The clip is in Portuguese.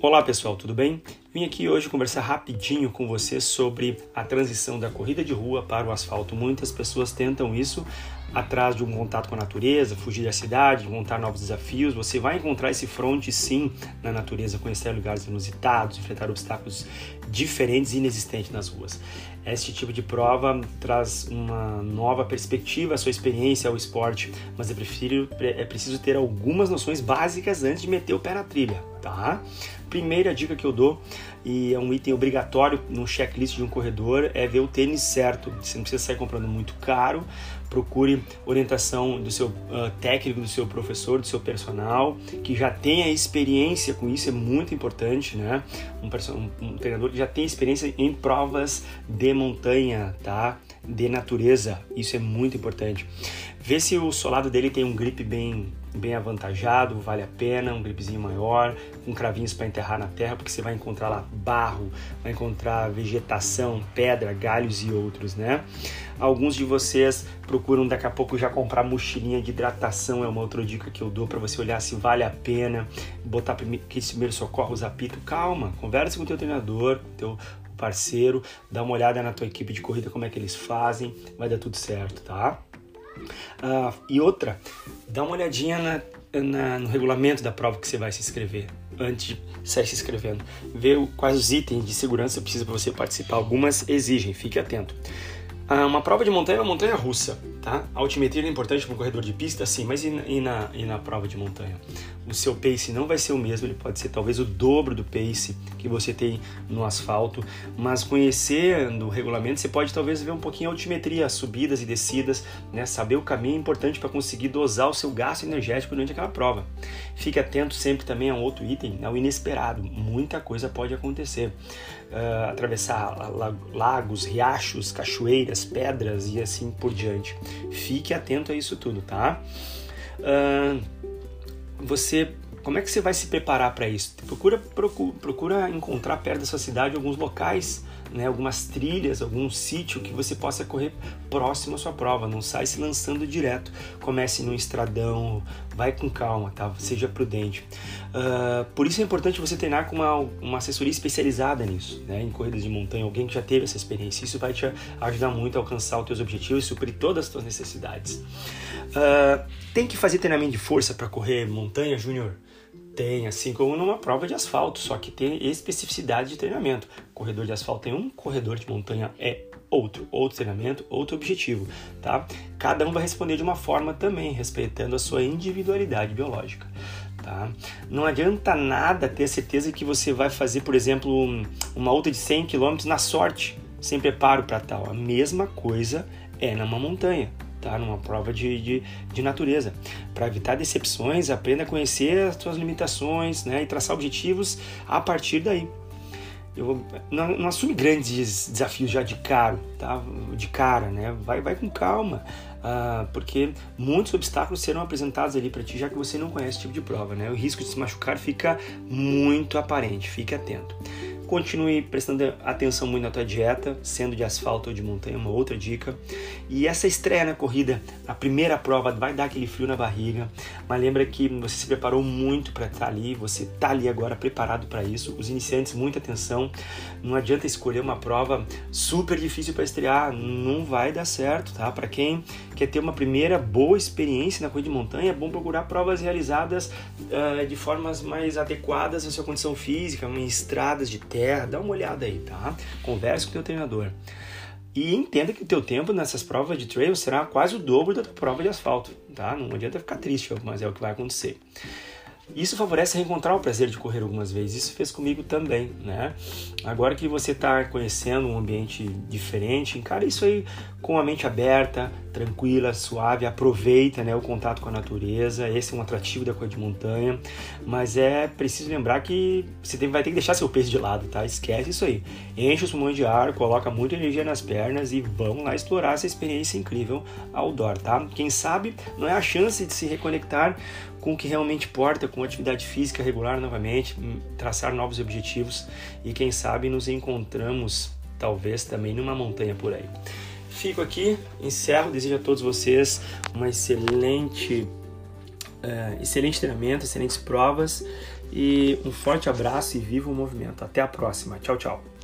Olá pessoal, tudo bem? Vim aqui hoje conversar rapidinho com você sobre a transição da corrida de rua para o asfalto. Muitas pessoas tentam isso atrás de um contato com a natureza, fugir da cidade, montar novos desafios. Você vai encontrar esse fronte sim na natureza, conhecer lugares inusitados, enfrentar obstáculos diferentes e inexistentes nas ruas. Este tipo de prova traz uma nova perspectiva à sua experiência ao esporte, mas é, prefiro, é preciso ter algumas noções básicas antes de meter o pé na trilha, tá? Primeira dica que eu dou, e é um item obrigatório no checklist de um corredor, é ver o tênis certo. Você não precisa sair comprando muito caro, procure orientação do seu uh, técnico, do seu professor, do seu personal, que já tenha experiência com isso, é muito importante, né? Um, um, um treinador que já tem experiência em provas de montanha, tá? De natureza, isso é muito importante. Vê se o solado dele tem um grip bem, bem avantajado, vale a pena, um gripzinho maior, com cravinhos para enterrar na terra, porque você vai encontrar lá barro, vai encontrar vegetação, pedra, galhos e outros, né? Alguns de vocês procuram daqui a pouco já comprar mochilinha de hidratação, é uma outra dica que eu dou para você olhar se vale a pena, botar aqueles primeiros socorros, apito, calma, converse com o teu treinador, teu parceiro, dá uma olhada na tua equipe de corrida, como é que eles fazem, vai dar tudo certo, tá? Uh, e outra, dá uma olhadinha na, na, no regulamento da prova que você vai se inscrever antes de sair se inscrevendo. Ver quais os itens de segurança precisa para você participar. Algumas exigem, fique atento. Uh, uma prova de montanha é uma montanha russa tá? A altimetria é importante para um corredor de pista, sim, mas e na, e, na, e na prova de montanha? O seu pace não vai ser o mesmo, ele pode ser talvez o dobro do pace que você tem no asfalto, mas conhecendo o regulamento, você pode talvez ver um pouquinho a altimetria, subidas e descidas, né? Saber o caminho é importante para conseguir dosar o seu gasto energético durante aquela prova. Fique atento sempre também a outro item, ao inesperado. Muita coisa pode acontecer. Uh, atravessar lagos, riachos, cachoeiras, pedras e assim por diante. Fique atento a isso tudo, tá? Uh, você como é que você vai se preparar para isso? Procura, procura, procura, encontrar perto da sua cidade alguns locais, né, algumas trilhas, algum sítio que você possa correr próximo à sua prova. Não sai se lançando direto. Comece no estradão, vai com calma, tá? Seja prudente. Uh, por isso é importante você treinar com uma, uma assessoria especializada nisso, né, em corridas de montanha, alguém que já teve essa experiência. Isso vai te ajudar muito a alcançar os teus objetivos e suprir todas as tuas necessidades. Uh, tem que fazer treinamento de força para correr montanha, Júnior? Tem, assim como numa prova de asfalto, só que tem especificidade de treinamento. Corredor de asfalto tem um, corredor de montanha é outro, outro treinamento, outro objetivo, tá? Cada um vai responder de uma forma também, respeitando a sua individualidade biológica. Tá? Não adianta nada ter certeza que você vai fazer, por exemplo, uma outra de 100 km na sorte, sem preparo para tal. A mesma coisa é numa montanha tá? numa prova de, de, de natureza. Para evitar decepções, aprenda a conhecer as suas limitações né? e traçar objetivos a partir daí. Eu, não, não assume grandes desafios já de caro, tá? de cara, né? vai, vai com calma, uh, porque muitos obstáculos serão apresentados ali para ti, já que você não conhece esse tipo de prova. Né? O risco de se machucar fica muito aparente, fique atento. Continue prestando atenção muito na tua dieta, sendo de asfalto ou de montanha, uma outra dica. E essa estreia na corrida, a primeira prova, vai dar aquele frio na barriga, mas lembra que você se preparou muito para estar ali, você está ali agora preparado para isso. Os iniciantes, muita atenção. Não adianta escolher uma prova super difícil para estrear, não vai dar certo, tá? Para quem quer ter uma primeira boa experiência na corrida de montanha, é bom procurar provas realizadas uh, de formas mais adequadas à sua condição física, em estradas de terra dá uma olhada aí, tá? Converse com o teu treinador. E entenda que o teu tempo nessas provas de trail será quase o dobro da tua prova de asfalto, tá? Não adianta ficar triste, mas é o que vai acontecer. Isso favorece reencontrar o prazer de correr algumas vezes. Isso fez comigo também, né? Agora que você está conhecendo um ambiente diferente, encara isso aí com a mente aberta, tranquila, suave, aproveita né, o contato com a natureza. Esse é um atrativo da coisa de montanha. Mas é preciso lembrar que você vai ter que deixar seu peso de lado, tá? Esquece isso aí. Enche os pulmões de ar, coloca muita energia nas pernas e vamos lá explorar essa experiência incrível outdoor, tá? Quem sabe não é a chance de se reconectar com o que realmente importa, com atividade física regular novamente, hum, traçar novos objetivos e quem sabe nos encontramos talvez também numa montanha por aí. Fico aqui, encerro, desejo a todos vocês uma excelente, uh, excelente treinamento, excelentes provas E um forte abraço e viva o movimento. Até a próxima. Tchau, tchau.